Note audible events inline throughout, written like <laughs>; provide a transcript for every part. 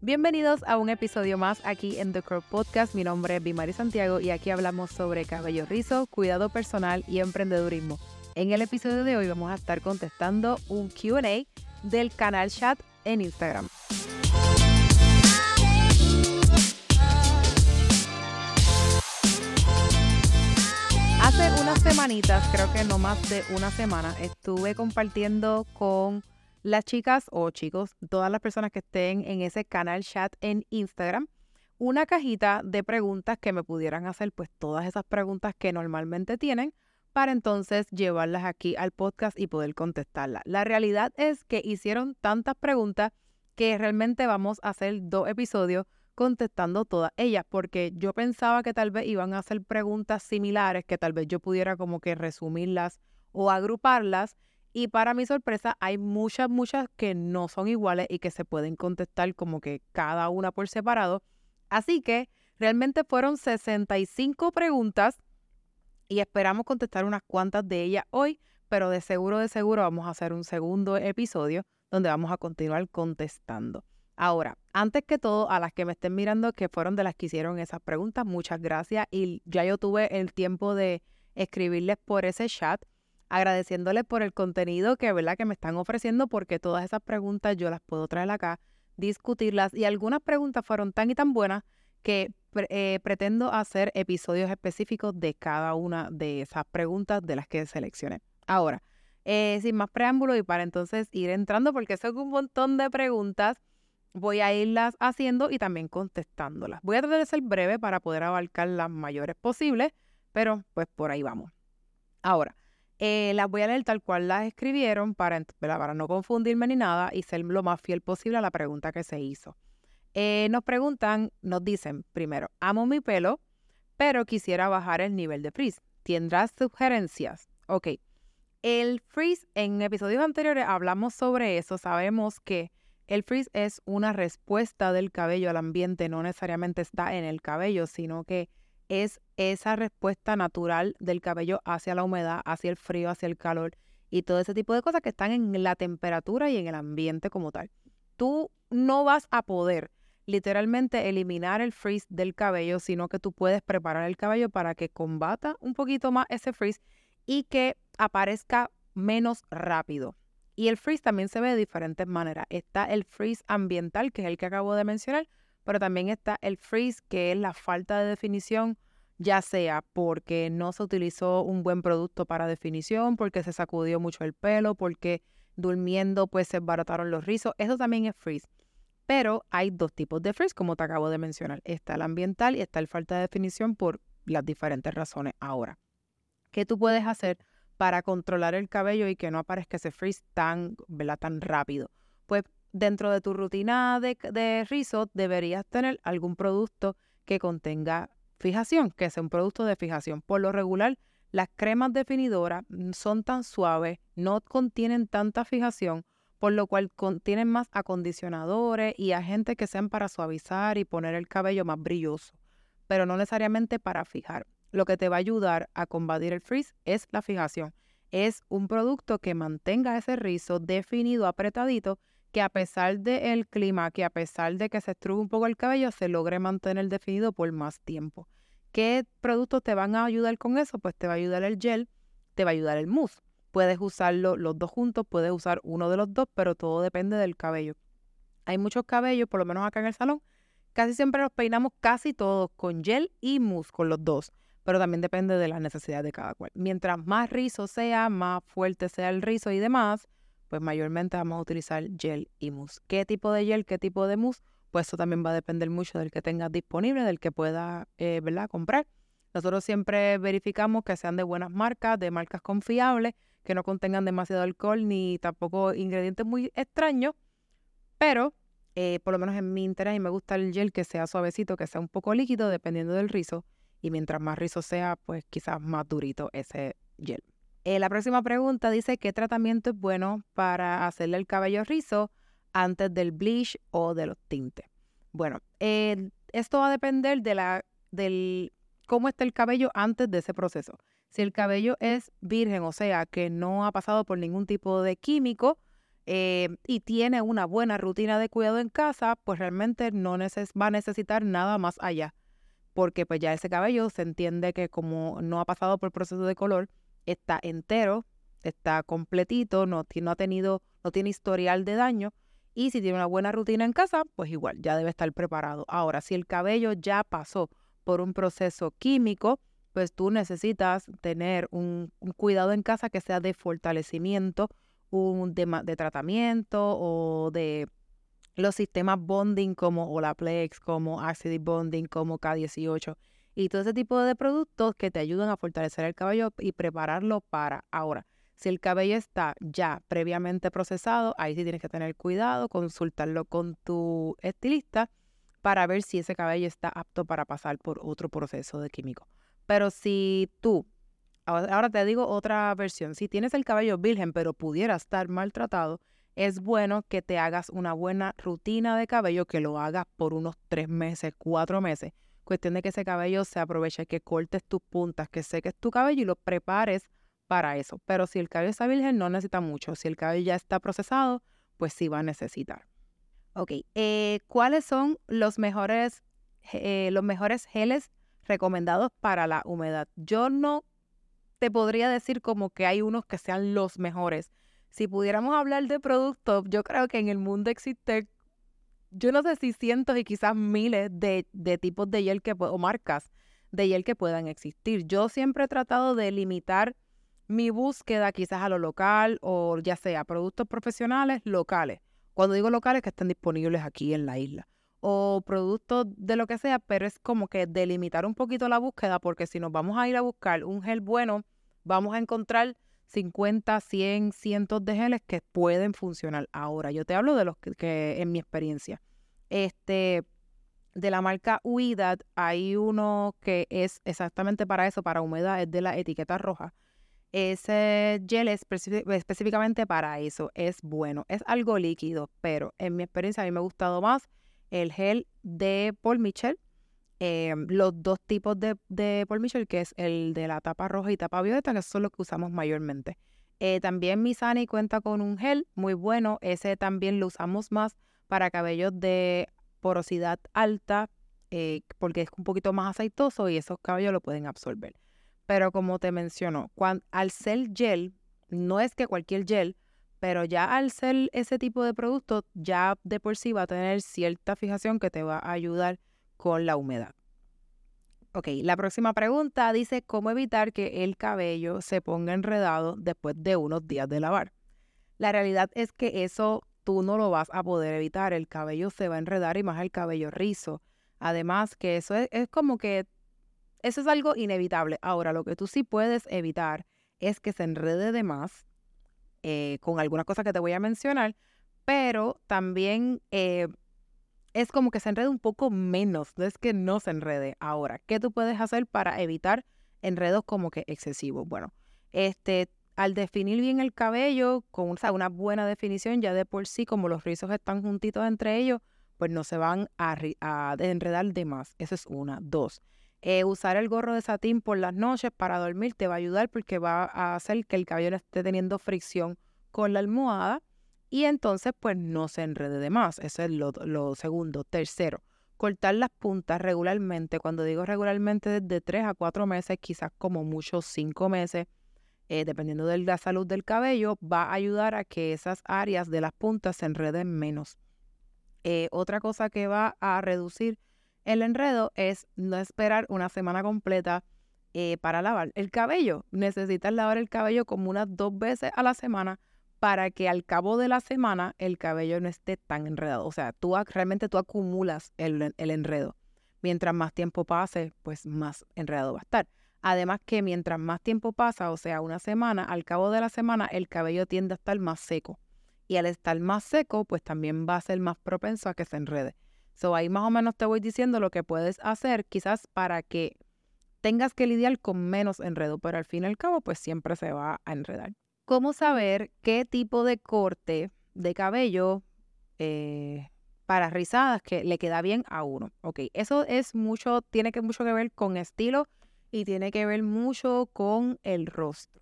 Bienvenidos a un episodio más aquí en The Curl Podcast. Mi nombre es Bimari Santiago y aquí hablamos sobre cabello rizo, cuidado personal y emprendedurismo. En el episodio de hoy vamos a estar contestando un QA del canal chat en Instagram. Hace unas semanitas, creo que no más de una semana, estuve compartiendo con las chicas o chicos, todas las personas que estén en ese canal chat en Instagram, una cajita de preguntas que me pudieran hacer, pues todas esas preguntas que normalmente tienen para entonces llevarlas aquí al podcast y poder contestarlas. La realidad es que hicieron tantas preguntas que realmente vamos a hacer dos episodios contestando todas ellas, porque yo pensaba que tal vez iban a hacer preguntas similares, que tal vez yo pudiera como que resumirlas o agruparlas. Y para mi sorpresa, hay muchas, muchas que no son iguales y que se pueden contestar como que cada una por separado. Así que realmente fueron 65 preguntas y esperamos contestar unas cuantas de ellas hoy, pero de seguro, de seguro vamos a hacer un segundo episodio donde vamos a continuar contestando. Ahora, antes que todo, a las que me estén mirando, que fueron de las que hicieron esas preguntas, muchas gracias. Y ya yo tuve el tiempo de escribirles por ese chat, agradeciéndoles por el contenido que, ¿verdad? que me están ofreciendo, porque todas esas preguntas yo las puedo traer acá, discutirlas. Y algunas preguntas fueron tan y tan buenas que eh, pretendo hacer episodios específicos de cada una de esas preguntas de las que seleccioné. Ahora, eh, sin más preámbulo y para entonces ir entrando, porque son un montón de preguntas, voy a irlas haciendo y también contestándolas. Voy a tratar de ser breve para poder abarcar las mayores posibles, pero pues por ahí vamos. Ahora, eh, las voy a leer tal cual las escribieron para, para no confundirme ni nada y ser lo más fiel posible a la pregunta que se hizo. Eh, nos preguntan, nos dicen, primero, amo mi pelo, pero quisiera bajar el nivel de frizz. ¿Tendrás sugerencias? Ok. El frizz, en episodios anteriores hablamos sobre eso. Sabemos que el frizz es una respuesta del cabello al ambiente, no necesariamente está en el cabello, sino que es esa respuesta natural del cabello hacia la humedad, hacia el frío, hacia el calor y todo ese tipo de cosas que están en la temperatura y en el ambiente como tal. Tú no vas a poder literalmente eliminar el frizz del cabello, sino que tú puedes preparar el cabello para que combata un poquito más ese frizz y que aparezca menos rápido. Y el frizz también se ve de diferentes maneras. Está el frizz ambiental, que es el que acabo de mencionar, pero también está el frizz, que es la falta de definición, ya sea porque no se utilizó un buen producto para definición, porque se sacudió mucho el pelo, porque durmiendo pues se barataron los rizos. Eso también es frizz. Pero hay dos tipos de frizz, como te acabo de mencionar. Está el ambiental y está el falta de definición por las diferentes razones ahora. ¿Qué tú puedes hacer para controlar el cabello y que no aparezca ese frizz tan, tan rápido? Pues dentro de tu rutina de, de rizo deberías tener algún producto que contenga fijación, que sea un producto de fijación. Por lo regular, las cremas definidoras mm, son tan suaves, no contienen tanta fijación por lo cual contienen más acondicionadores y agentes que sean para suavizar y poner el cabello más brilloso, pero no necesariamente para fijar. Lo que te va a ayudar a combatir el frizz es la fijación. Es un producto que mantenga ese rizo definido, apretadito, que a pesar del clima, que a pesar de que se estruje un poco el cabello, se logre mantener definido por más tiempo. ¿Qué productos te van a ayudar con eso? Pues te va a ayudar el gel, te va a ayudar el mousse. Puedes usarlo los dos juntos, puedes usar uno de los dos, pero todo depende del cabello. Hay muchos cabellos, por lo menos acá en el salón, casi siempre los peinamos casi todos con gel y mousse, con los dos, pero también depende de las necesidades de cada cual. Mientras más rizo sea, más fuerte sea el rizo y demás, pues mayormente vamos a utilizar gel y mousse. ¿Qué tipo de gel, qué tipo de mousse? Pues eso también va a depender mucho del que tengas disponible, del que pueda, eh, ¿verdad?, comprar. Nosotros siempre verificamos que sean de buenas marcas, de marcas confiables, que no contengan demasiado alcohol ni tampoco ingredientes muy extraños, pero eh, por lo menos en mi interés y me gusta el gel que sea suavecito, que sea un poco líquido dependiendo del rizo y mientras más rizo sea, pues quizás más durito ese gel. Eh, la próxima pregunta dice, ¿qué tratamiento es bueno para hacerle el cabello rizo antes del bleach o de los tintes? Bueno, eh, esto va a depender de la, del cómo está el cabello antes de ese proceso. Si el cabello es virgen, o sea, que no ha pasado por ningún tipo de químico, eh, y tiene una buena rutina de cuidado en casa, pues realmente no va a necesitar nada más allá, porque pues ya ese cabello se entiende que como no ha pasado por proceso de color, está entero, está completito, no, no ha tenido, no tiene historial de daño, y si tiene una buena rutina en casa, pues igual, ya debe estar preparado. Ahora, si el cabello ya pasó por un proceso químico, pues tú necesitas tener un, cuidado en casa que sea de fortalecimiento, un de, de tratamiento o de los sistemas bonding como Olaplex, como Acidic Bonding, como K18 y todo ese tipo de productos que te ayudan a fortalecer el cabello y prepararlo para ahora. Si el cabello está ya previamente procesado, ahí sí tienes que tener cuidado, consultarlo con tu estilista para ver si ese cabello está apto para pasar por otro proceso de químico. Pero si tú, ahora te digo otra versión, si tienes el cabello virgen pero pudiera estar maltratado, es bueno que te hagas una buena rutina de cabello, que lo hagas por unos tres meses, cuatro meses. Cuestión de que ese cabello se aproveche, que cortes tus puntas, que seques tu cabello y lo prepares para eso. Pero si el cabello está virgen, no necesita mucho. Si el cabello ya está procesado, pues sí va a necesitar. Ok, eh, ¿cuáles son los mejores, eh, los mejores geles recomendados para la humedad? Yo no te podría decir como que hay unos que sean los mejores. Si pudiéramos hablar de productos, yo creo que en el mundo existe, yo no sé si cientos y quizás miles de, de tipos de gel que, o marcas de gel que puedan existir. Yo siempre he tratado de limitar mi búsqueda quizás a lo local o ya sea productos profesionales locales. Cuando digo locales, que estén disponibles aquí en la isla. O productos de lo que sea, pero es como que delimitar un poquito la búsqueda, porque si nos vamos a ir a buscar un gel bueno, vamos a encontrar 50, 100, cientos de geles que pueden funcionar. Ahora, yo te hablo de los que, en mi experiencia. Este, de la marca Huidad, hay uno que es exactamente para eso, para humedad, es de la etiqueta roja ese gel es específicamente para eso, es bueno, es algo líquido, pero en mi experiencia a mí me ha gustado más el gel de Paul Mitchell, em, los dos tipos de, de, Paul que es el de la tapa roja y tapa violeta, que son los que usamos mayormente. Eh, también Misani cuenta con un gel muy bueno, ese también lo usamos más para cabellos de porosidad alta, eh, porque es un poquito más aceitoso y esos cabellos lo pueden absorber. Pero como te menciono, al ser gel, no es que cualquier gel, pero ya al ser ese tipo de producto, ya de por sí va a tener cierta fijación que te va a ayudar con la humedad. Ok, la próxima pregunta dice, ¿cómo evitar que el cabello se ponga enredado después de unos días de lavar? La realidad es que eso tú no lo vas a poder evitar, el cabello se va a enredar y más el cabello rizo. Además que eso es, como que eso es algo inevitable. Ahora, lo que tú sí puedes evitar es que se enrede de más eh, con algunas cosas que te voy a mencionar, pero también eh, es como que se enrede un poco menos, no es que no se enrede. Ahora, ¿qué tú puedes hacer para evitar enredos como que excesivos? Bueno, este, al definir bien el cabello, con una buena definición, ya de por sí, como los rizos están juntitos entre ellos, pues no se van a, enredar de más. Eso es una. Dos, eh, usar el gorro de satín por las noches para dormir te va a ayudar porque va a hacer que el cabello esté teniendo fricción con la almohada y entonces pues no se enrede de más. Eso es lo, segundo. Tercero, cortar las puntas regularmente. Cuando digo regularmente, desde tres a cuatro meses, quizás como mucho cinco meses, eh, dependiendo de la salud del cabello, va a ayudar a que esas áreas de las puntas se enreden menos. Eh, otra cosa que va a reducir el enredo es no esperar una semana completa eh, para lavar el cabello. Necesitas lavar el cabello como unas dos veces a la semana para que al cabo de la semana el cabello no esté tan enredado. O sea, tú realmente tú acumulas el, enredo. Mientras más tiempo pase, pues más enredado va a estar. Además que mientras más tiempo pasa, o sea, una semana, al cabo de la semana el cabello tiende a estar más seco. Y al estar más seco, pues también va a ser más propenso a que se enrede. So ahí más o menos te voy diciendo lo que puedes hacer quizás para que tengas que lidiar con menos enredo, pero al fin y al cabo pues siempre se va a enredar. ¿Cómo saber qué tipo de corte de cabello eh, para rizadas que le queda bien a uno? Ok, eso es mucho, tiene que mucho que ver con estilo y tiene que ver mucho con el rostro.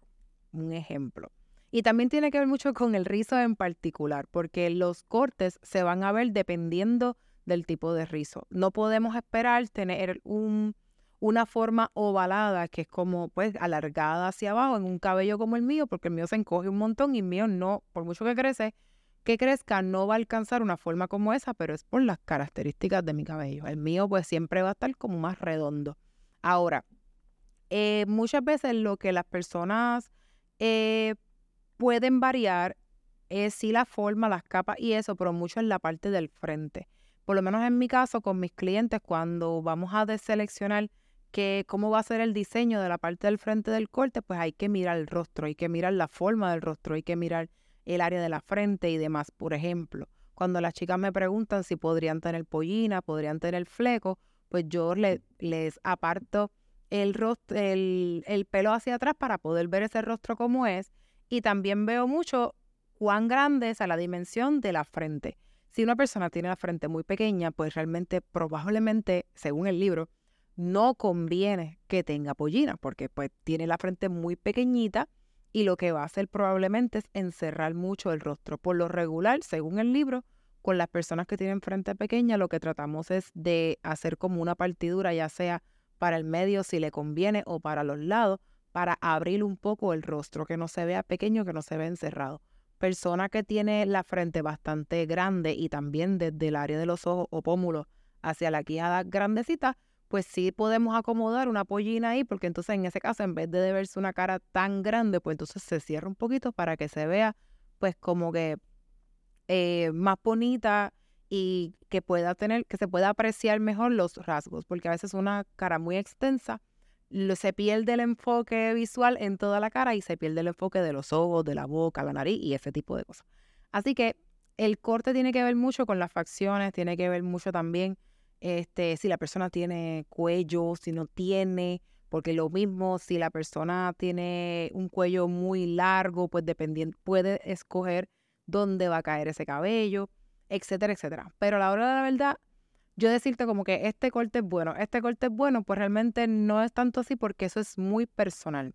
Un ejemplo. Y también tiene que ver mucho con el rizo en particular, porque los cortes se van a ver dependiendo del tipo de rizo. No podemos esperar tener un, una forma ovalada que es como pues alargada hacia abajo en un cabello como el mío, porque el mío se encoge un montón y el mío no, por mucho que crece, que crezca, no va a alcanzar una forma como esa, pero es por las características de mi cabello. El mío pues siempre va a estar como más redondo. Ahora, eh, muchas veces lo que las personas eh, pueden variar es sí la forma, las capas y eso, pero mucho en la parte del frente. Por lo menos en mi caso, con mis clientes, cuando vamos a deseleccionar que cómo va a ser el diseño de la parte del frente del corte, pues hay que mirar el rostro, hay que mirar la forma del rostro, hay que mirar el área de la frente y demás. Por ejemplo, cuando las chicas me preguntan si podrían tener pollina, podrían tener fleco, pues yo les aparto el, rostro, el, el pelo hacia atrás para poder ver ese rostro como es. Y también veo mucho cuán grande es a la dimensión de la frente. Si una persona tiene la frente muy pequeña, pues realmente probablemente, según el libro, no conviene que tenga pollina, porque pues tiene la frente muy pequeñita y lo que va a hacer probablemente es encerrar mucho el rostro. Por lo regular, según el libro, con las personas que tienen frente pequeña, lo que tratamos es de hacer como una partidura, ya sea para el medio si le conviene o para los lados, para abrir un poco el rostro, que no se vea pequeño, que no se vea encerrado. Persona que tiene la frente bastante grande y también desde el área de los ojos o pómulos hacia la quijada grandecita, pues sí podemos acomodar una pollina ahí, porque entonces en ese caso, en vez de verse una cara tan grande, pues entonces se cierra un poquito para que se vea, pues como que eh, más bonita y que pueda tener, que se pueda apreciar mejor los rasgos, porque a veces una cara muy extensa se pierde el enfoque visual en toda la cara y se pierde el enfoque de los ojos, de la boca, la nariz y ese tipo de cosas. Así que el corte tiene que ver mucho con las facciones, tiene que ver mucho también este, si la persona tiene cuello, si no tiene, porque lo mismo, si la persona tiene un cuello muy largo, pues dependiendo, puede escoger dónde va a caer ese cabello, etcétera, etcétera. Pero a la hora de la verdad, yo decirte como que este corte es bueno, este corte es bueno, pues realmente no es tanto así porque eso es muy personal.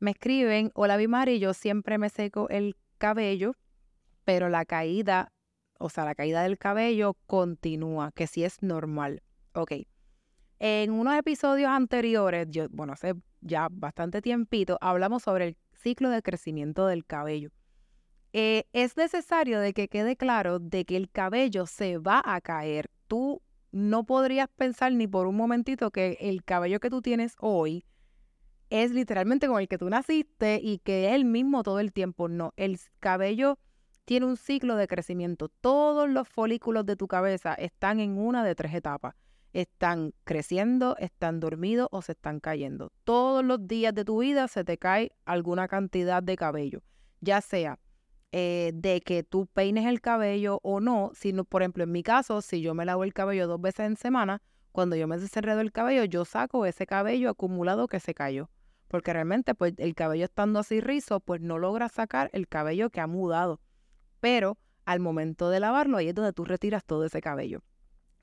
Me escriben, hola Bimari, yo siempre me seco el cabello, pero la caída o sea, la caída del cabello continúa, que sí es normal. Ok. En unos episodios anteriores, yo, bueno, hace ya bastante tiempito, hablamos sobre el ciclo de crecimiento del cabello. Eh, es necesario de que quede claro de que el cabello se va a caer. Tú no podrías pensar ni por un momentito que el cabello que tú tienes hoy es literalmente con el que tú naciste y que es el mismo todo el tiempo. No, el cabello tiene un ciclo de crecimiento. Todos los folículos de tu cabeza están en una de tres etapas. Están creciendo, están dormidos o se están cayendo. Todos los días de tu vida se te cae alguna cantidad de cabello, ya sea eh, de que tú peines el cabello o no. Sino, por ejemplo, en mi caso, si yo me lavo el cabello dos veces en semana, cuando yo me desenredo el cabello, yo saco ese cabello acumulado que se cayó. Porque realmente, pues el cabello estando así rizo, pues no logra sacar el cabello que ha mudado pero al momento de lavarlo ahí es donde tú retiras todo ese cabello.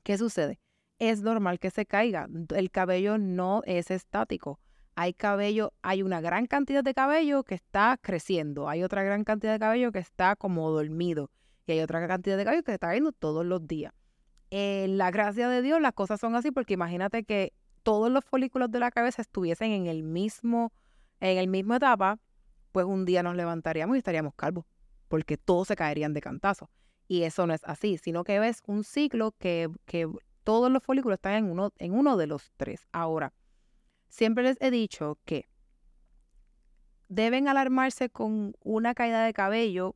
¿Qué sucede? Es normal que se caiga. El cabello no es estático. Hay cabello, hay una gran cantidad de cabello que está creciendo, hay otra gran cantidad de cabello que está como dormido y hay otra cantidad de cabello que está cayendo todos los días. En la gracia de Dios las cosas son así porque imagínate que todos los folículos de la cabeza estuviesen en el mismo en el mismo etapa, pues un día nos levantaríamos y estaríamos calvos porque todos se caerían de cantazo. Y eso no es así, sino que ves un ciclo que, que todos los folículos están en uno, en uno de los tres. Ahora, siempre les he dicho que deben alarmarse con una caída de cabello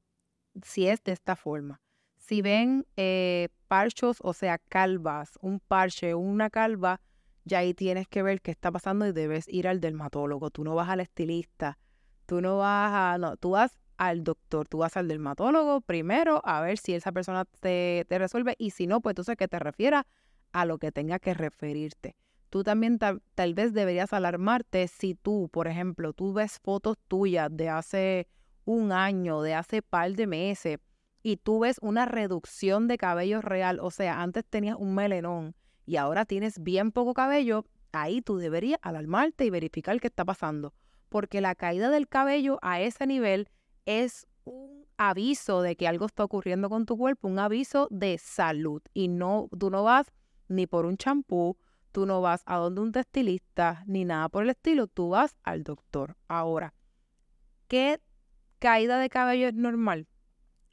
si es de esta forma. Si ven eh, parchos, o sea, calvas, un parche, una calva, ya ahí tienes que ver qué está pasando y debes ir al dermatólogo. Tú no vas al estilista, tú no vas a, no, tú vas al doctor. Tú vas al dermatólogo primero a ver si esa persona te, te resuelve y si no, pues entonces que te refiera a lo que tenga que referirte. Tú también tal, vez deberías alarmarte si tú, por ejemplo, tú ves fotos tuyas de hace un año, de hace par de meses, y tú ves una reducción de cabello real, o sea, antes tenías un melenón y ahora tienes bien poco cabello, ahí tú deberías alarmarte y verificar qué está pasando, porque la caída del cabello a ese nivel es un aviso de que algo está ocurriendo con tu cuerpo, un aviso de salud. Y no, tú no vas ni por un champú, tú no vas a donde un testilista, ni nada por el estilo, tú vas al doctor. Ahora, ¿qué caída de cabello es normal?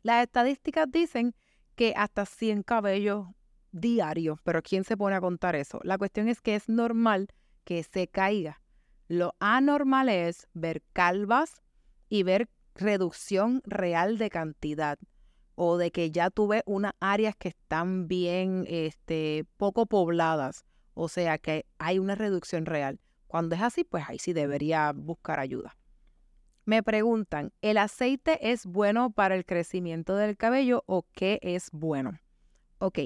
Las estadísticas dicen que hasta 100 cabellos diarios, pero ¿quién se pone a contar eso? La cuestión es que es normal que se caiga. Lo anormal es ver calvas y ver reducción real de cantidad o de que ya tuve unas áreas que están bien este, poco pobladas, o sea que hay una reducción real. Cuando es así, pues ahí sí debería buscar ayuda. Me preguntan, ¿el aceite es bueno para el crecimiento del cabello o qué es bueno? Ok,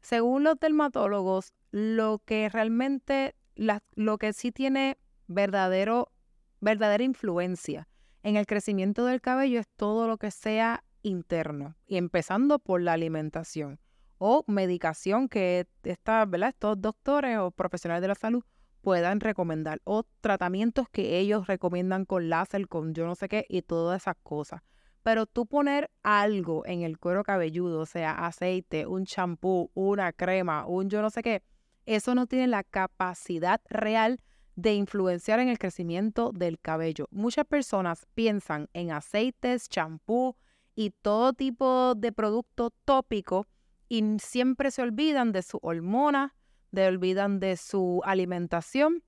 según los dermatólogos, lo que realmente, lo que sí tiene verdadero, verdadera influencia en el crecimiento del cabello es todo lo que sea interno, y empezando por la alimentación o medicación que ¿verdad? estos doctores o profesionales de la salud puedan recomendar, o tratamientos que ellos recomiendan con láser, con yo no sé qué, y todas esas cosas. Pero tú poner algo en el cuero cabelludo, o sea, aceite, un champú, una crema, un yo no sé qué, eso no tiene la capacidad real de influenciar en el crecimiento del cabello. Muchas personas piensan en aceites, champú y todo tipo de producto tópico y siempre se olvidan de su hormona, se olvidan de su alimentación,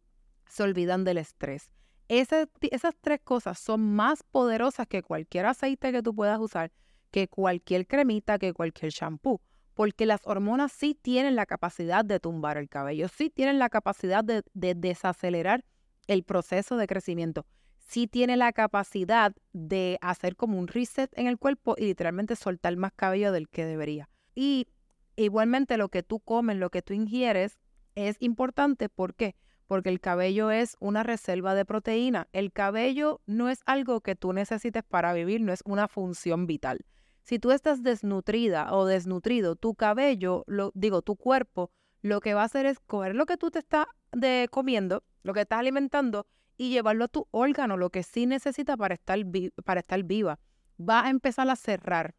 se olvidan del estrés esas tres cosas son más poderosas que cualquier aceite que tú puedas usar, que cualquier cremita, que cualquier shampoo. Porque las hormonas sí tienen la capacidad de tumbar el cabello, sí tienen la capacidad de, de desacelerar el proceso de crecimiento, sí tienen la capacidad de hacer como un reset en el cuerpo y literalmente soltar más cabello del que debería. Y igualmente lo que tú comes, lo que tú ingieres es importante. ¿Por qué? porque el cabello es una reserva de proteína. El cabello no es algo que tú necesites para vivir, no es una función vital. Si tú estás desnutrida o desnutrido, tu cabello, lo, digo, tu cuerpo, lo que va a hacer es coger lo que tú te estás de, comiendo, lo que estás alimentando, y llevarlo a tu órgano, lo que sí necesita para estar, para estar viva. Va a empezar a cerrar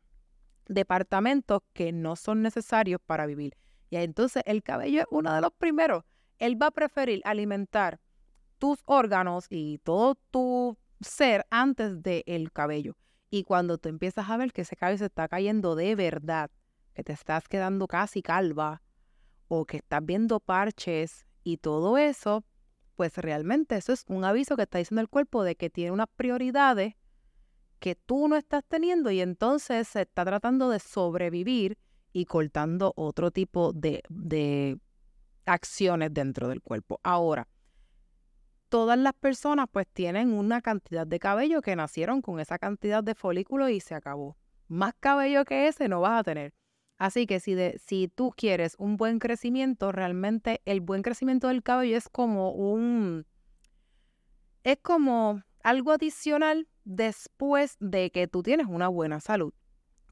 departamentos que no son necesarios para vivir. Y entonces el cabello es uno de los primeros él va a preferir alimentar tus órganos y todo tu ser antes del cabello. Y cuando tú empiezas a ver que ese cabello se está cayendo de verdad, que te estás quedando casi calva o que estás viendo parches y todo eso, pues realmente eso es un aviso que está diciendo el cuerpo de que tiene unas prioridades que tú no estás teniendo y entonces se está tratando de sobrevivir y cortando otro tipo de, de acciones dentro del cuerpo. Ahora, todas las personas pues tienen una cantidad de cabello que nacieron con esa cantidad de folículos y se acabó. Más cabello que ese no vas a tener. Así que si, de, si tú quieres un buen crecimiento, realmente el buen crecimiento del cabello es como un... Es como algo adicional después de que tú tienes una buena salud.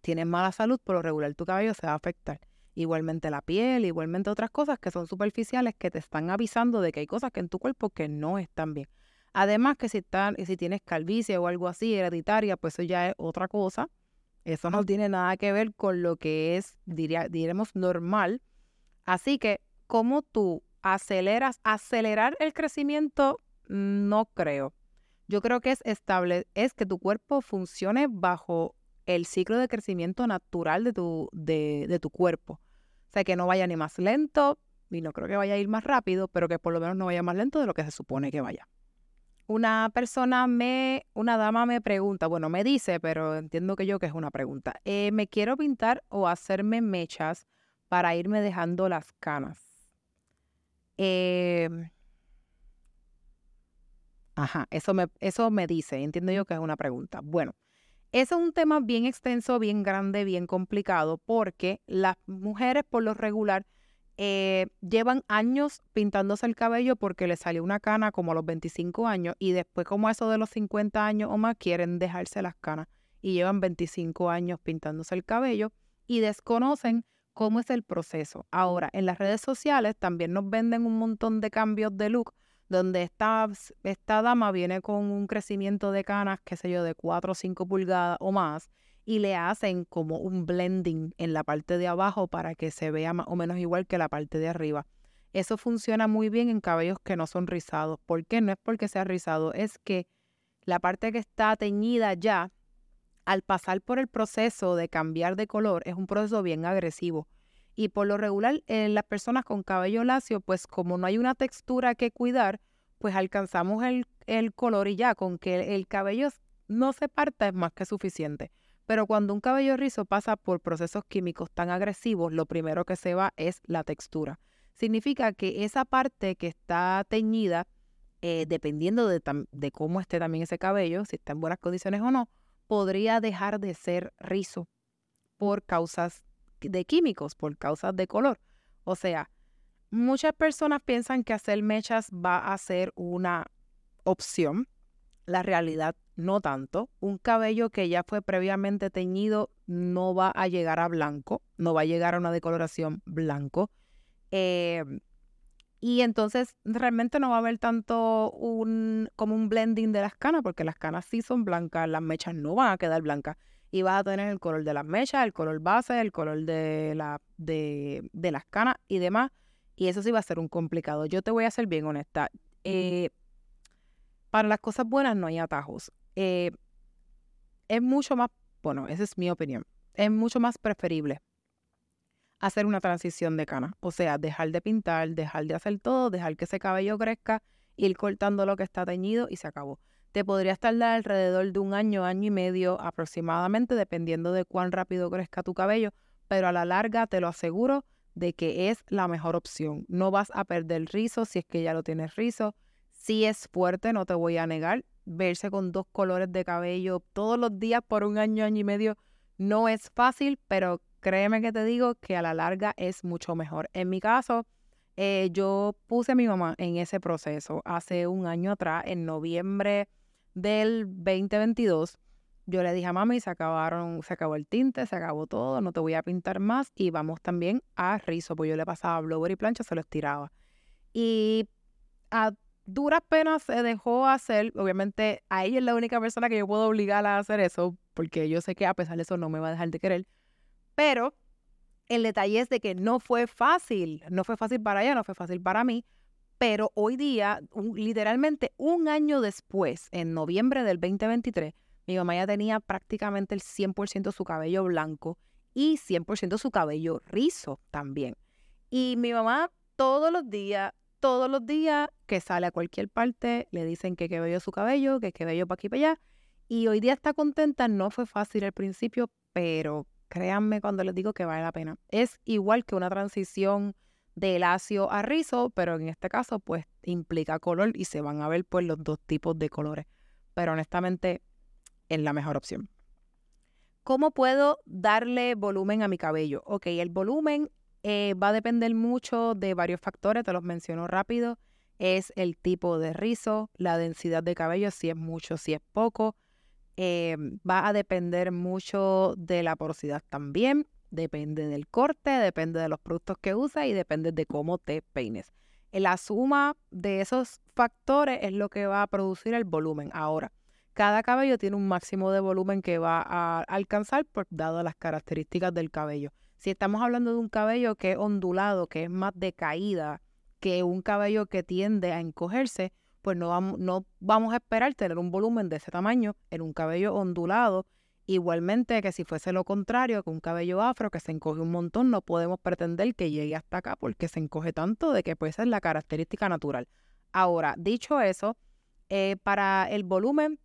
Tienes mala salud, por lo regular tu cabello se va a afectar igualmente la piel, igualmente otras cosas que son superficiales que te están avisando de que hay cosas que en tu cuerpo que no están bien. Además que si, están, si tienes calvicie o algo así, hereditaria, pues eso ya es otra cosa. Eso no tiene nada que ver con lo que es, diría, diremos, normal. Así que, ¿cómo tú aceleras? Acelerar el crecimiento, no creo. Yo creo que es estable, es que tu cuerpo funcione bajo el ciclo de crecimiento natural de tu, de, de tu cuerpo. Que no vaya ni más lento, y no creo que vaya a ir más rápido, pero que por lo menos no vaya más lento de lo que se supone que vaya. Una persona me, una dama me pregunta, bueno, me dice, pero entiendo que yo que es una pregunta. Eh, me quiero pintar o hacerme mechas para irme dejando las canas. Em, ajá, eso me, eso me dice, entiendo yo que es una pregunta. Bueno, ese es un tema bien extenso, bien grande, bien complicado, porque las mujeres por lo regular eh, llevan años pintándose el cabello porque les salió una cana como a los 25 años y después como eso de los 50 años o más quieren dejarse las canas y llevan 25 años pintándose el cabello y desconocen cómo es el proceso. Ahora, en las redes sociales también nos venden un montón de cambios de look donde esta, esta dama viene con un crecimiento de canas, qué sé yo, de 4 o 5 pulgadas o más, y le hacen como un blending en la parte de abajo para que se vea más o menos igual que la parte de arriba. Eso funciona muy bien en cabellos que no son rizados. ¿Por qué? No es porque sea rizado, es que la parte que está teñida ya, al pasar por el proceso de cambiar de color, es un proceso bien agresivo. Y por lo regular, las personas con cabello lacio, pues como no hay una textura que cuidar, pues alcanzamos el, el color y ya, con que el cabello no se parta es más que suficiente. Pero cuando un cabello rizo pasa por procesos químicos tan agresivos, lo primero que se va es la textura. Significa que esa parte que está teñida, eh, dependiendo de, de cómo esté también ese cabello, si está en buenas condiciones o no, podría dejar de ser rizo por causas de químicos, por causas de color. O sea, muchas personas piensan que hacer mechas va a ser una opción. La realidad no tanto. Un cabello que ya fue previamente teñido no va a llegar a blanco, no va a llegar a una decoloración blanco. Em, y entonces realmente no va a haber tanto un como un blending de las canas, porque las canas sí son blancas, las mechas no van a quedar blancas y vas a tener el color de las mechas, el color base, el color de, la, de, de las canas y demás. Y eso sí va a ser un complicado. Yo te voy a ser bien honesta. Eh, para las cosas buenas no hay atajos. Eh, es mucho más, bueno, esa es mi opinión, es mucho más preferible hacer una transición de cana. O sea, dejar de pintar, dejar de hacer todo, dejar que ese cabello crezca, ir cortando lo que está teñido y se acabó te podrías tardar alrededor de un año, año y medio aproximadamente, dependiendo de cuán rápido crezca tu cabello, pero a la larga te lo aseguro de que es la mejor opción. No vas a perder rizo si es que ya lo tienes rizo. Si es fuerte, no te voy a negar. Verse con dos colores de cabello todos los días por un año, año y medio no es fácil, pero créeme que te digo que a la larga es mucho mejor. En mi caso, eh, yo puse a mi mamá en ese proceso hace un año atrás, en noviembre del 2022, yo le dije a mami, se acabaron, se acabó el tinte, se acabó todo, no te voy a pintar más y vamos también a rizo, pues yo le pasaba blower y plancha, se lo estiraba. Y a duras penas se dejó hacer, obviamente a ella es la única persona que yo puedo obligar a hacer eso, porque yo sé que a pesar de eso no me va a dejar de querer, pero el detalle es de que no fue fácil, no fue fácil para ella, no fue fácil para mí, pero hoy día, literalmente un año después, en noviembre del 2023, mi mamá ya tenía prácticamente el 100% su cabello blanco y 100% su cabello rizo también. Y mi mamá todos los días, todos los días que sale a cualquier parte, le dicen que qué bello su cabello, que qué bello para aquí para allá. Y hoy día está contenta, no fue fácil al principio, pero créanme cuando les digo que vale la pena. Es igual que una transición de lacio a rizo, pero en este caso pues implica color y se van a ver pues los dos tipos de colores. Pero honestamente es la mejor opción. ¿Cómo puedo darle volumen a mi cabello? Ok, el volumen eh, va a depender mucho de varios factores, te los menciono rápido. Es el tipo de rizo, la densidad de cabello, si es mucho, si es poco. Eh, va a depender mucho de la porosidad también. Depende del corte, depende de los productos que usas y depende de cómo te peines. La suma de esos factores es lo que va a producir el volumen. Ahora, cada cabello tiene un máximo de volumen que va a alcanzar por dado las características del cabello. Si estamos hablando de un cabello que es ondulado, que es más de caída que un cabello que tiende a encogerse, pues no vamos, no vamos a esperar tener un volumen de ese tamaño en un cabello ondulado Igualmente que si fuese lo contrario, con un cabello afro que se encoge un montón, no podemos pretender que llegue hasta acá porque se encoge tanto de que puede ser la característica natural. Ahora, dicho eso, eh, para el volumen,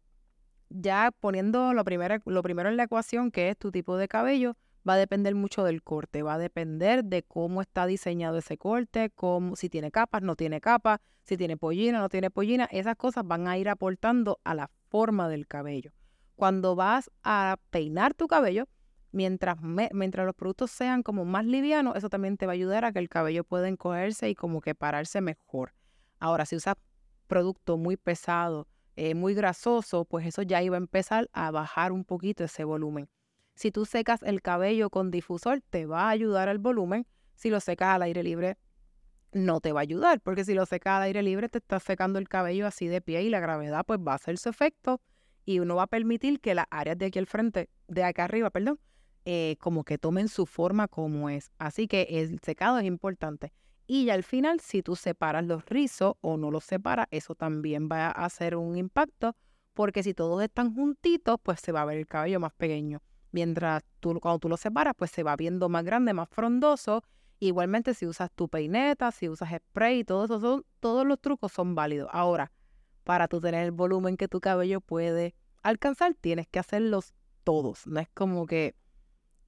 ya poniendo lo primero, lo primero en la ecuación, que es tu tipo de cabello, va a depender mucho del corte, va a depender de cómo está diseñado ese corte, cómo, si tiene capas, no tiene capas, si tiene pollina, no tiene pollina, esas cosas van a ir aportando a la forma del cabello cuando vas a peinar tu cabello, mientras, mientras los productos sean como más livianos, eso también te va a ayudar a que el cabello pueda encogerse y como que pararse mejor. Ahora, si usas producto muy pesado, eh, muy grasoso, pues eso ya iba a empezar a bajar un poquito ese volumen. Si tú secas el cabello con difusor, te va a ayudar al volumen. Si lo secas al aire libre, no te va a ayudar, porque si lo seca al aire libre te está secando el cabello así de pie y la gravedad pues va a hacer su efecto y uno va a permitir que las áreas de aquí al frente, de acá arriba, perdón, eh, como que tomen su forma como es. Así que el secado es importante. Y al final, si tú separas los rizos o no los separas, eso también va a hacer un impacto, porque si todos están juntitos, pues se va a ver el cabello más pequeño. Mientras tú, cuando tú lo separas, pues se va viendo más grande, más frondoso. Igualmente, si usas tu peineta, si usas spray, todo eso, todos los trucos son válidos. Ahora, para tú tener el volumen que tu cabello puede alcanzar, tienes que hacerlos todos. No es como que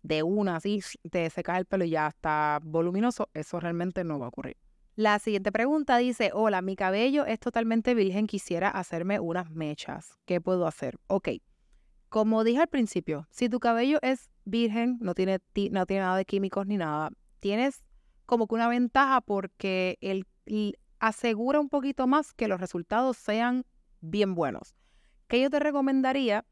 de una así te seca el pelo y ya está voluminoso. Eso realmente no va a ocurrir. La siguiente pregunta dice, hola, mi cabello es totalmente virgen, quisiera hacerme unas mechas. ¿Qué puedo hacer? Ok, como dije al principio, si tu cabello es virgen, no tiene, no tiene nada de químicos ni nada, tienes como que una ventaja porque él asegura un poquito más que los resultados sean bien buenos. Que yo te recomendaría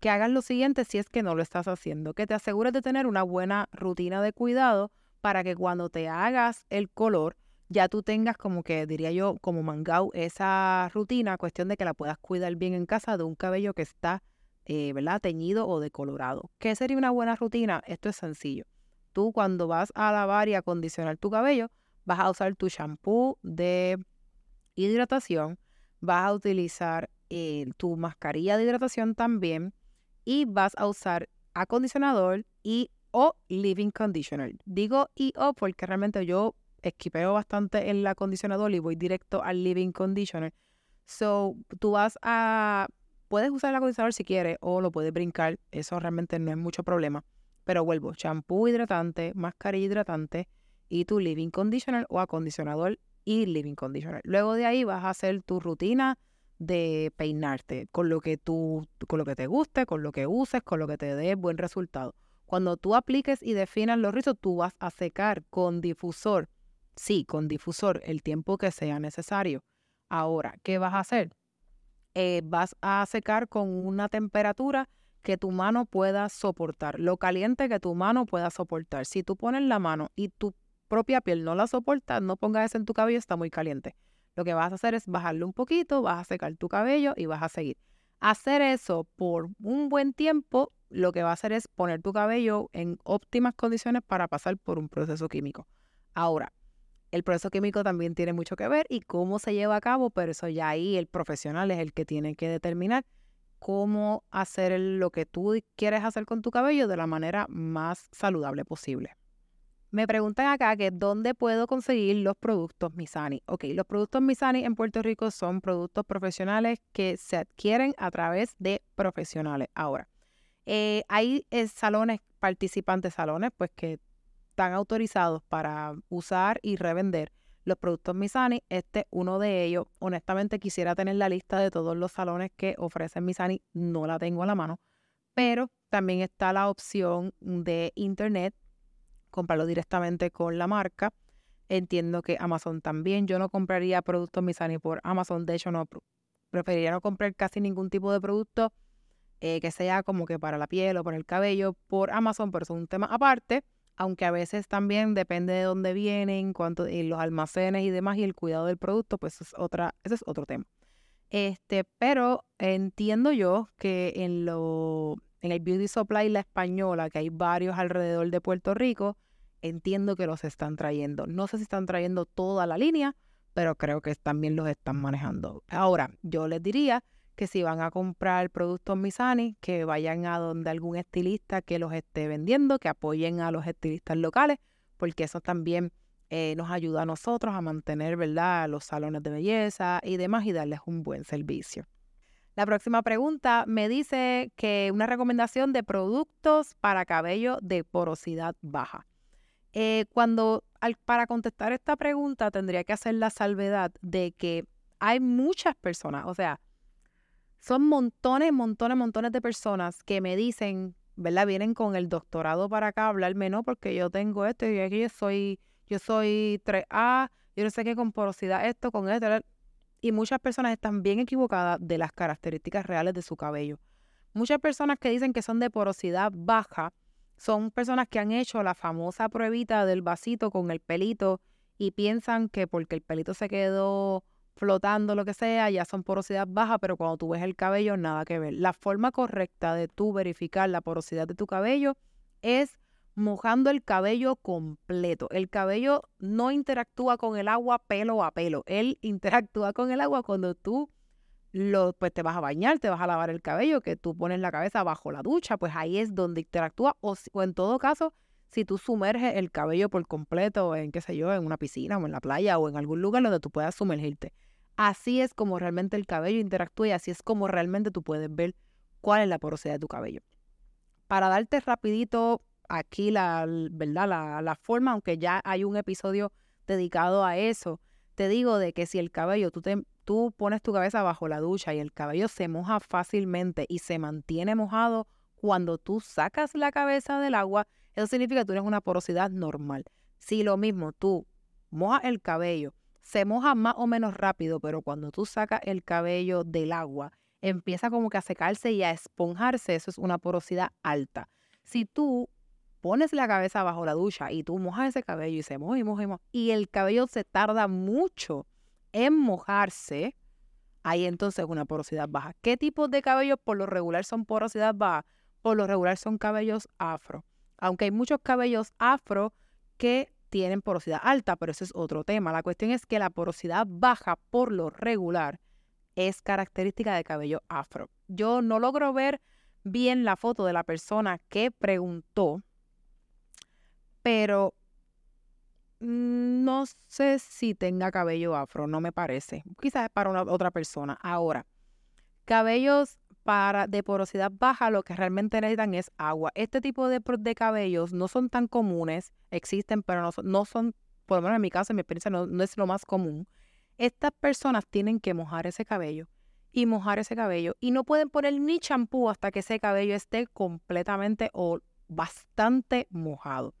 que hagas lo siguiente si es que no lo estás haciendo, que te asegures de tener una buena rutina de cuidado para que cuando te hagas el color, ya tú tengas como que, diría yo, como mangao, esa rutina, cuestión de que la puedas cuidar bien en casa de un cabello que está, eh, ¿verdad?, teñido o decolorado. ¿Qué sería una buena rutina? Esto es sencillo. Tú cuando vas a lavar y acondicionar tu cabello, vas a usar tu shampoo de hidratación, vas a utilizar eh, tu mascarilla de hidratación también, y vas a usar acondicionador y o living conditioner. Digo y o porque realmente yo esquipeo bastante el acondicionador y voy directo al living conditioner. So, tú vas a puedes usar el acondicionador si quieres o lo puedes brincar, eso realmente no es mucho problema. Pero vuelvo, champú hidratante, mascarilla hidratante y tu living conditioner o acondicionador y living conditioner. Luego de ahí vas a hacer tu rutina de peinarte con lo que tú, con lo que te guste, con lo que uses, con lo que te dé buen resultado. Cuando tú apliques y definas los rizos, tú vas a secar con difusor. Sí, con difusor el tiempo que sea necesario. Ahora, ¿qué vas a hacer? Eh, vas a secar con una temperatura que tu mano pueda soportar, lo caliente que tu mano pueda soportar. Si tú pones la mano y tu propia piel no la soporta, no pongas eso en tu cabello, está muy caliente. Lo que vas a hacer es bajarle un poquito, vas a secar tu cabello y vas a seguir. Hacer eso por un buen tiempo, lo que va a hacer es poner tu cabello en óptimas condiciones para pasar por un proceso químico. Ahora, el proceso químico también tiene mucho que ver y cómo se lleva a cabo, pero eso ya ahí el profesional es el que tiene que determinar cómo hacer lo que tú quieres hacer con tu cabello de la manera más saludable posible. Me preguntan acá que dónde puedo conseguir los productos Misani. Ok, los productos Misani en Puerto Rico son productos profesionales que se adquieren a través de profesionales. Ahora, eh, hay eh, salones, participantes salones, pues que están autorizados para usar y revender los productos Misani. Este uno de ellos. Honestamente quisiera tener la lista de todos los salones que ofrecen Misani. No la tengo a la mano. Pero también está la opción de internet comprarlo directamente con la marca. Entiendo que Amazon también. Yo no compraría productos Misani por Amazon. De hecho, no preferiría no comprar casi ningún tipo de producto eh, que sea como que para la piel o para el cabello por Amazon, pero es un tema aparte. Aunque a veces también depende de dónde vienen, cuánto, y los almacenes y demás, y el cuidado del producto, pues es otra, ese es otro tema. Este, pero entiendo yo que en lo en el Beauty Supply La Española, que hay varios alrededor de Puerto Rico, entiendo que los están trayendo. No sé si están trayendo toda la línea, pero creo que también los están manejando. Ahora, yo les diría que si van a comprar productos Misani, que vayan a donde algún estilista que los esté vendiendo, que apoyen a los estilistas locales, porque eso también eh, nos ayuda a nosotros a mantener, ¿verdad?, los salones de belleza y demás y darles un buen servicio. La próxima pregunta me dice que una recomendación de productos para cabello de porosidad baja. Eh, cuando para contestar esta pregunta tendría que hacer la salvedad de que hay muchas personas, o sea, son montones, montones, montones de personas que me dicen, ¿verdad? Vienen con el doctorado para acá a hablarme, ¿no? Porque yo tengo esto y aquí yo soy, yo soy 3A, yo no sé qué con porosidad esto, con esto y muchas personas están bien equivocadas de las características reales de su cabello. Muchas personas que dicen que son de porosidad baja son personas que han hecho la famosa pruebita del vasito con el pelito y piensan que porque el pelito se quedó flotando, lo que sea, ya son porosidad baja, pero cuando tú ves el cabello, nada que ver. La forma correcta de tú verificar la porosidad de tu cabello es mojando el cabello completo. El cabello no interactúa con el agua pelo a pelo. Él <laughs> interactúa con el agua cuando tú lo, pues te vas a bañar, te vas a lavar el cabello, que tú pones la cabeza bajo la ducha, pues ahí es donde interactúa. O, o en todo caso, si tú sumerges el cabello por completo en, qué sé yo, en una piscina o en la playa o en algún lugar donde tú puedas sumergirte. Así es como realmente el cabello interactúa y así es como realmente tú puedes ver cuál es la porosidad de tu cabello. Para darte rapidito aquí la, ¿verdad? La, la forma, aunque ya hay un episodio dedicado a eso, te digo de que si el cabello, tú, te, tú pones tu cabeza bajo la ducha y el cabello se moja fácilmente y se mantiene mojado cuando tú sacas la cabeza del agua, eso significa que tú tienes una porosidad normal. Si lo mismo, tú mojas el cabello, se moja más o menos rápido, pero cuando tú sacas el cabello del agua, empieza como que a secarse y a esponjarse, eso es una porosidad alta. Si tú pones la cabeza bajo la ducha y tú mojas ese cabello y se moja y moja y moja, y el cabello se tarda mucho en mojarse, ahí entonces una porosidad baja. ¿Qué tipo de cabellos por lo regular son porosidad baja? Por lo regular son cabellos afro aunque hay muchos cabellos afro que tienen porosidad alta, pero ese es otro tema. La cuestión es que la porosidad baja por lo regular es característica de cabello afro. Yo no logro ver bien la foto de la persona que preguntó, pero no sé si tenga cabello afro, no me parece. Quizás es para una, otra persona. Ahora, cabellos para de porosidad baja lo que realmente necesitan es agua. Este tipo de, cabellos no son tan comunes, existen, pero no son, no son, por lo menos en mi caso, en mi experiencia, no, no es lo más común. Estas personas tienen que mojar ese cabello y mojar ese cabello y no pueden poner ni champú hasta que ese cabello esté completamente o bastante mojado.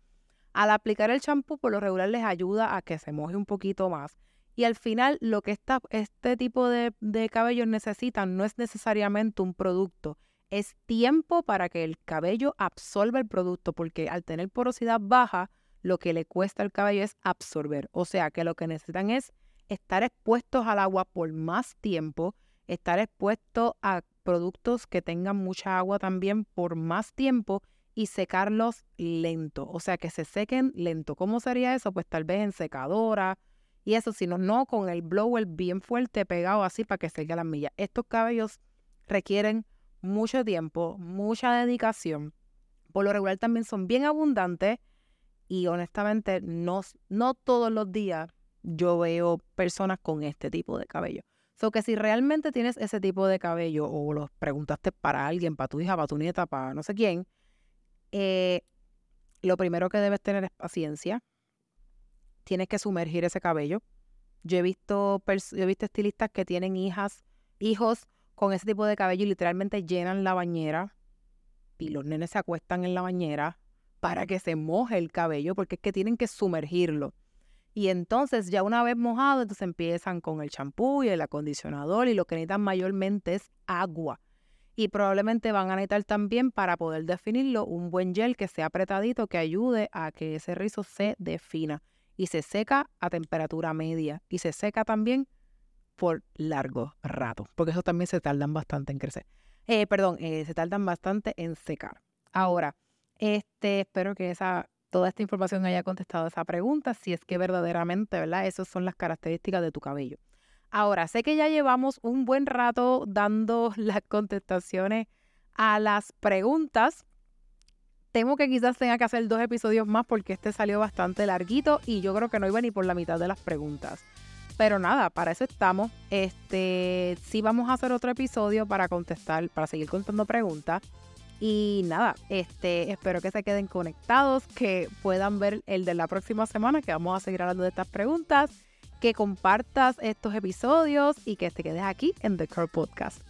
Al aplicar el champú, por lo regular les ayuda a que se moje un poquito más y al final lo que este tipo de, de cabellos necesitan no es necesariamente un producto, es tiempo para que el cabello absorba el producto, porque al tener porosidad baja, lo que le cuesta al cabello es absorber. O sea que lo que necesitan es estar expuestos al agua por más tiempo, estar expuestos a productos que tengan mucha agua también por más tiempo y secarlos lento. O sea que se sequen lento. ¿Cómo sería eso? Pues tal vez en secadora y eso, sino no con el blower bien fuerte pegado así para que salga la milla. Estos cabellos requieren mucho tiempo, mucha dedicación. Por lo regular también son bien abundantes y honestamente no, no todos los días yo veo personas con este tipo de cabello. So que si realmente tienes ese tipo de cabello o lo preguntaste para alguien, para tu hija, para tu nieta, para no sé quién, eh, lo primero que debes tener es paciencia tienes que sumergir ese cabello. Yo he visto, he visto estilistas que tienen hijas, hijos con ese tipo de cabello y literalmente llenan la bañera y los nenes se acuestan en la bañera para que se moje el cabello porque es que tienen que sumergirlo. Y entonces ya una vez mojado, entonces empiezan con el champú y el acondicionador y lo que necesitan mayormente es agua. Y probablemente van a necesitar también para poder definirlo un buen gel que sea apretadito que ayude a que ese rizo se defina y se seca a temperatura media y se seca también por largo rato, porque eso también se tardan bastante en crecer. Eh, perdón, eh, se tardan bastante en secar. Ahora, este, espero que esa, toda esta información haya contestado esa pregunta, si es que verdaderamente, ¿verdad? Esas son las características de tu cabello. Ahora, sé que ya llevamos un buen rato dando <laughs> las contestaciones a las preguntas, Temo que quizás tenga que hacer dos episodios más porque este salió bastante larguito y yo creo que no iba ni por la mitad de las preguntas. Pero nada, para eso estamos. Este, sí vamos a hacer otro episodio para contestar, para seguir contando preguntas. Y nada, este, espero que se queden conectados, que puedan ver el de la próxima semana, que vamos a seguir hablando de estas preguntas, que compartas estos episodios y que te quedes aquí en The Curl Podcast.